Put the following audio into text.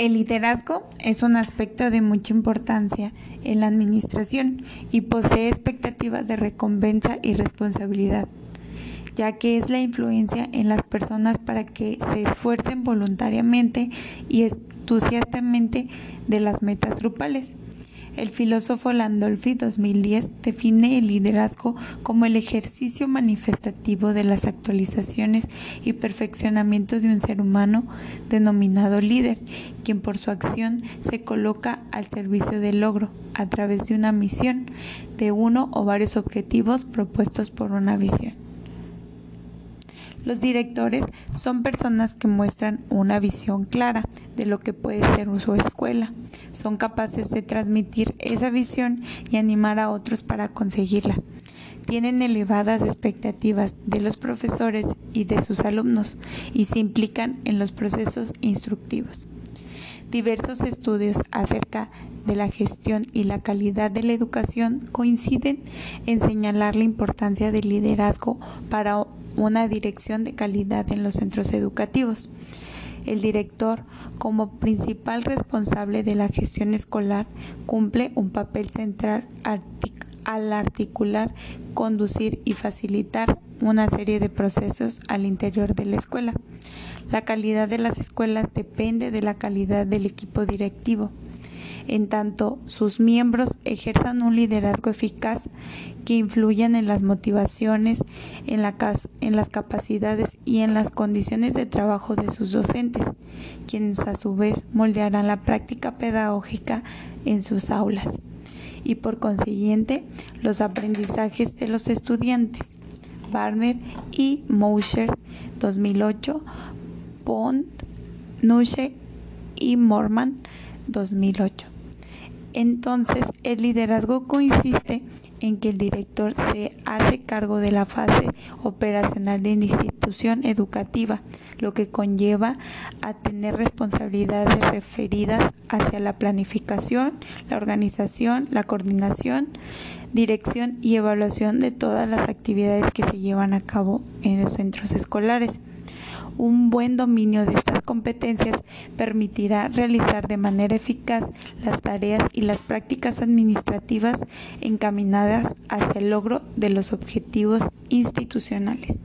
El liderazgo es un aspecto de mucha importancia en la administración y posee expectativas de recompensa y responsabilidad, ya que es la influencia en las personas para que se esfuercen voluntariamente y entusiastamente de las metas grupales. El filósofo Landolfi 2010 define el liderazgo como el ejercicio manifestativo de las actualizaciones y perfeccionamiento de un ser humano denominado líder, quien por su acción se coloca al servicio del logro a través de una misión, de uno o varios objetivos propuestos por una visión. Los directores son personas que muestran una visión clara de lo que puede ser su escuela. Son capaces de transmitir esa visión y animar a otros para conseguirla. Tienen elevadas expectativas de los profesores y de sus alumnos y se implican en los procesos instructivos. Diversos estudios acerca de la gestión y la calidad de la educación coinciden en señalar la importancia del liderazgo para una dirección de calidad en los centros educativos. El director, como principal responsable de la gestión escolar, cumple un papel central al articular, conducir y facilitar una serie de procesos al interior de la escuela. La calidad de las escuelas depende de la calidad del equipo directivo en tanto sus miembros ejerzan un liderazgo eficaz que influyan en las motivaciones, en, las capacidades y en las condiciones de trabajo de sus docentes, quienes a su vez moldearán la práctica pedagógica en sus aulas y por consiguiente los aprendizajes de los estudiantes. Barmer y Mosher 2008, Pont, Nuche y Morman 2008. Entonces, el liderazgo consiste en que el director se hace cargo de la fase operacional de la institución educativa, lo que conlleva a tener responsabilidades referidas hacia la planificación, la organización, la coordinación, dirección y evaluación de todas las actividades que se llevan a cabo en los centros escolares. Un buen dominio de estas competencias permitirá realizar de manera eficaz las tareas y las prácticas administrativas encaminadas hacia el logro de los objetivos institucionales.